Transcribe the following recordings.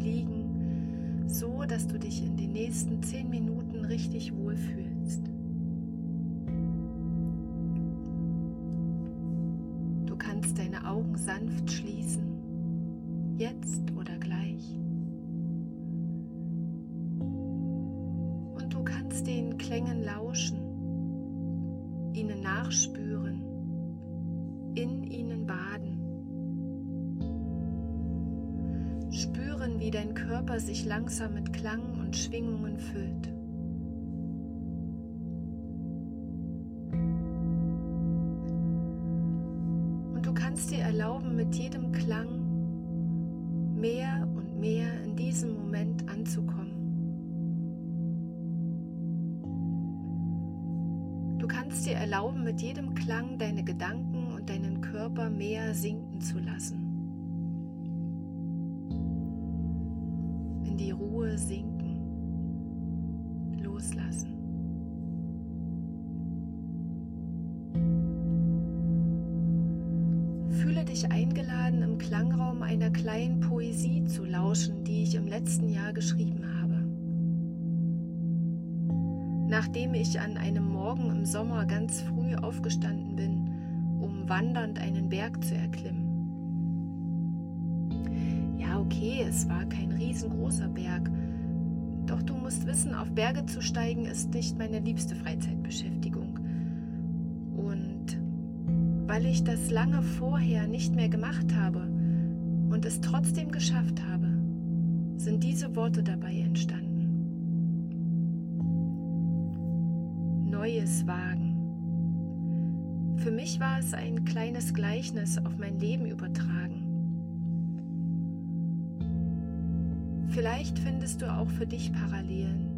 Liegen, so dass du dich in den nächsten zehn Minuten richtig wohlfühlst. Du kannst deine Augen sanft schließen, jetzt oder gleich. Und du kannst den Klängen lauschen, ihnen nachspüren, in ihnen baden. Spüren, wie dein Körper sich langsam mit Klang und Schwingungen füllt. Und du kannst dir erlauben, mit jedem Klang mehr und mehr in diesem Moment anzukommen. Du kannst dir erlauben, mit jedem Klang deine Gedanken und deinen Körper mehr sinken zu lassen. Sinken, loslassen. Fühle dich eingeladen, im Klangraum einer kleinen Poesie zu lauschen, die ich im letzten Jahr geschrieben habe. Nachdem ich an einem Morgen im Sommer ganz früh aufgestanden bin, um wandernd einen Berg zu erklimmen. Okay, es war kein riesengroßer Berg, doch du musst wissen, auf Berge zu steigen ist nicht meine liebste Freizeitbeschäftigung. Und weil ich das lange vorher nicht mehr gemacht habe und es trotzdem geschafft habe, sind diese Worte dabei entstanden. Neues Wagen. Für mich war es ein kleines Gleichnis auf mein Leben Vielleicht findest du auch für dich Parallelen.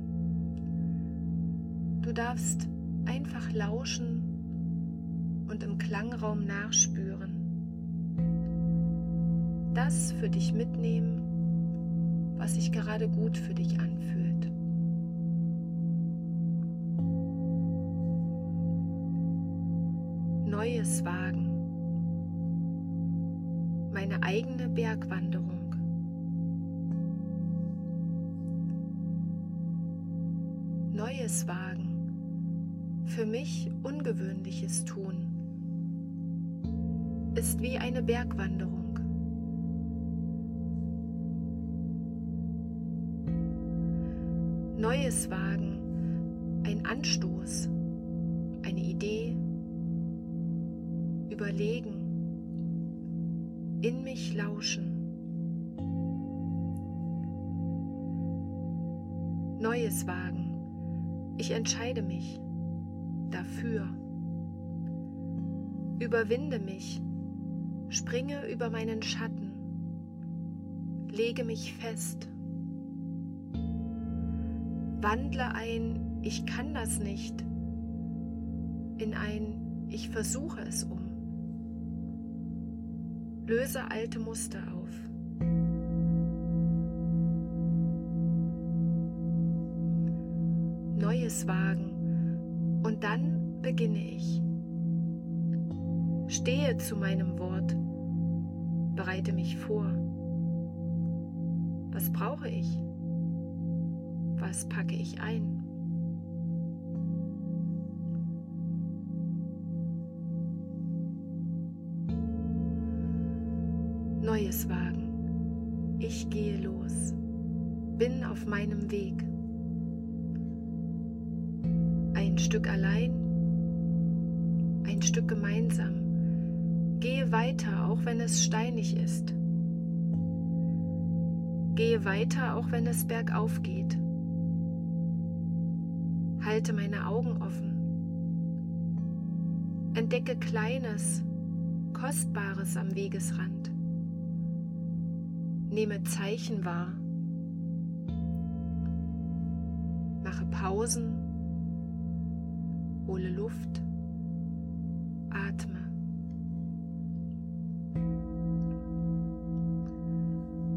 Du darfst einfach lauschen und im Klangraum nachspüren. Das für dich mitnehmen, was sich gerade gut für dich anfühlt. Neues wagen. Meine eigene Bergwanderung. Neues wagen, für mich Ungewöhnliches tun, ist wie eine Bergwanderung. Neues wagen, ein Anstoß, eine Idee, überlegen, in mich lauschen. Neues wagen ich entscheide mich dafür. Überwinde mich, springe über meinen Schatten, lege mich fest, wandle ein Ich kann das nicht in ein Ich versuche es um. Löse alte Muster auf. Neues wagen und dann beginne ich. Stehe zu meinem Wort, bereite mich vor. Was brauche ich? Was packe ich ein? Neues wagen. Ich gehe los. Bin auf meinem Weg. Stück allein, ein Stück gemeinsam. Gehe weiter, auch wenn es steinig ist. Gehe weiter, auch wenn es bergauf geht. Halte meine Augen offen. Entdecke Kleines, Kostbares am Wegesrand. Nehme Zeichen wahr. Mache Pausen. Hole Luft. Atme.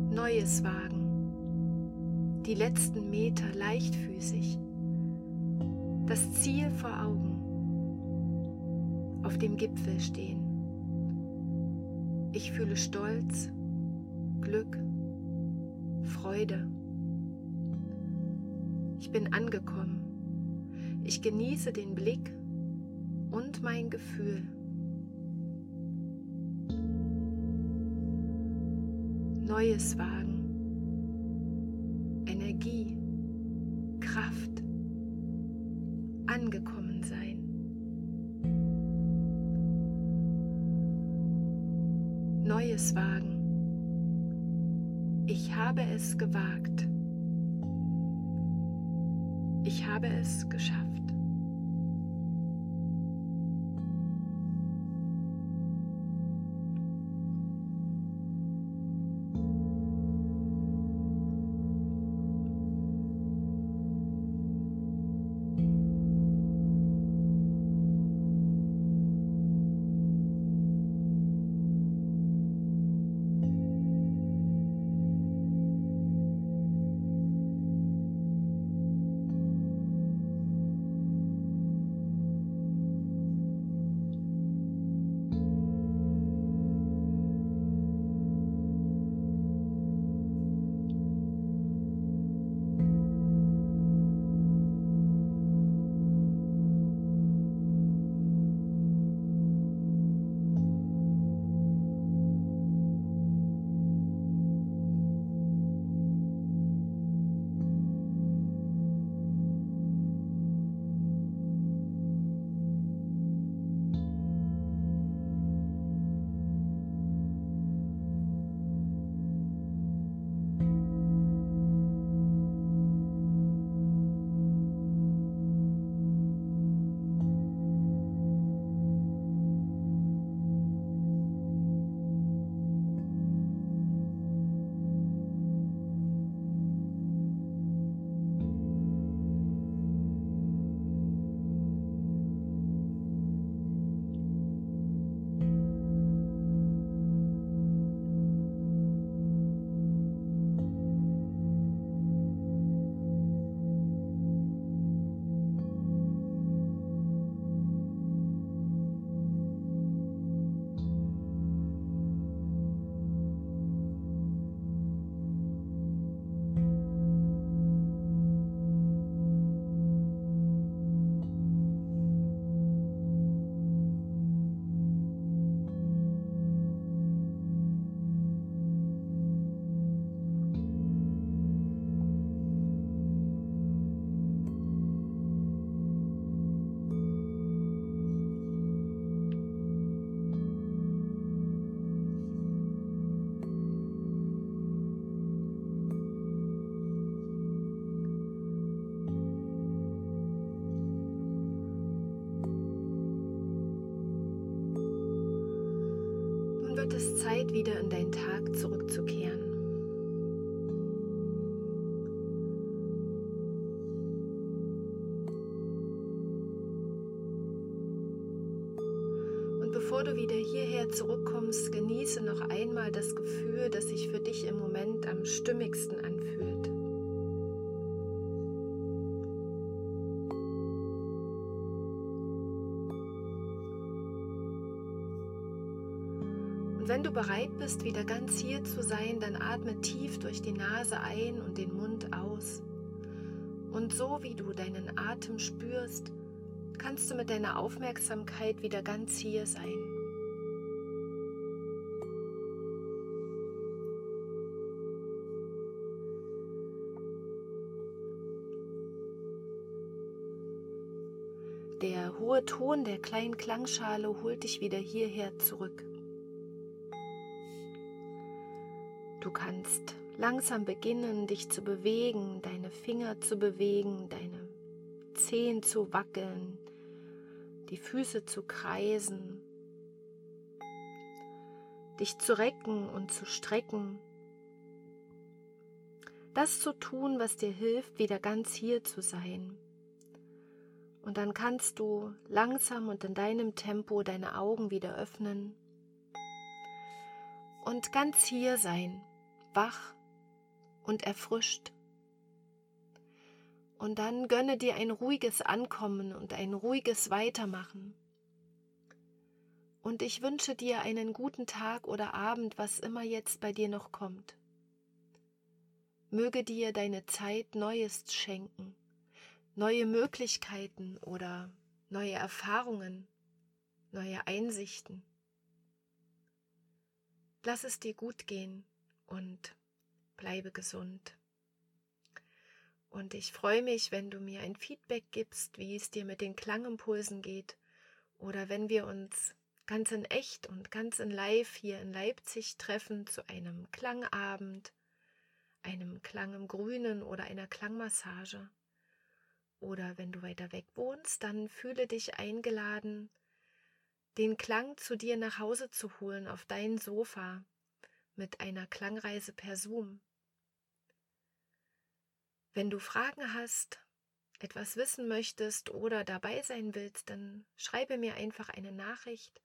Neues wagen. Die letzten Meter leichtfüßig. Das Ziel vor Augen. Auf dem Gipfel stehen. Ich fühle Stolz, Glück, Freude. Ich bin angekommen. Ich genieße den Blick und mein Gefühl. Neues wagen. Energie, Kraft, angekommen sein. Neues wagen. Ich habe es gewagt. Ich habe es geschafft. Zeit, wieder in deinen Tag zurückzukehren. Und bevor du wieder hierher zurückkommst, genieße noch einmal das Gefühl, das sich für dich im Moment am stimmigsten anfühlt. Und wenn du bereit bist, wieder ganz hier zu sein, dann atme tief durch die Nase ein und den Mund aus. Und so wie du deinen Atem spürst, kannst du mit deiner Aufmerksamkeit wieder ganz hier sein. Der hohe Ton der kleinen Klangschale holt dich wieder hierher zurück. Du kannst langsam beginnen, dich zu bewegen, deine Finger zu bewegen, deine Zehen zu wackeln, die Füße zu kreisen, dich zu recken und zu strecken, das zu tun, was dir hilft, wieder ganz hier zu sein. Und dann kannst du langsam und in deinem Tempo deine Augen wieder öffnen und ganz hier sein, wach und erfrischt. Und dann gönne dir ein ruhiges Ankommen und ein ruhiges Weitermachen. Und ich wünsche dir einen guten Tag oder Abend, was immer jetzt bei dir noch kommt. Möge dir deine Zeit Neues schenken, neue Möglichkeiten oder neue Erfahrungen, neue Einsichten. Lass es dir gut gehen und bleibe gesund. Und ich freue mich, wenn du mir ein Feedback gibst, wie es dir mit den Klangimpulsen geht oder wenn wir uns ganz in echt und ganz in live hier in Leipzig treffen zu einem Klangabend, einem Klang im Grünen oder einer Klangmassage. Oder wenn du weiter weg wohnst, dann fühle dich eingeladen, den Klang zu dir nach Hause zu holen auf dein Sofa mit einer Klangreise per Zoom. Wenn du Fragen hast, etwas wissen möchtest oder dabei sein willst, dann schreibe mir einfach eine Nachricht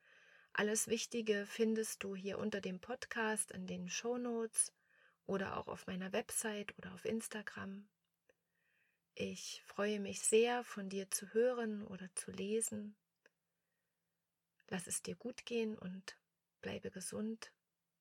alles Wichtige findest du hier unter dem Podcast in den Show Notes oder auch auf meiner Website oder auf Instagram. Ich freue mich sehr, von dir zu hören oder zu lesen. Lass es dir gut gehen und bleibe gesund.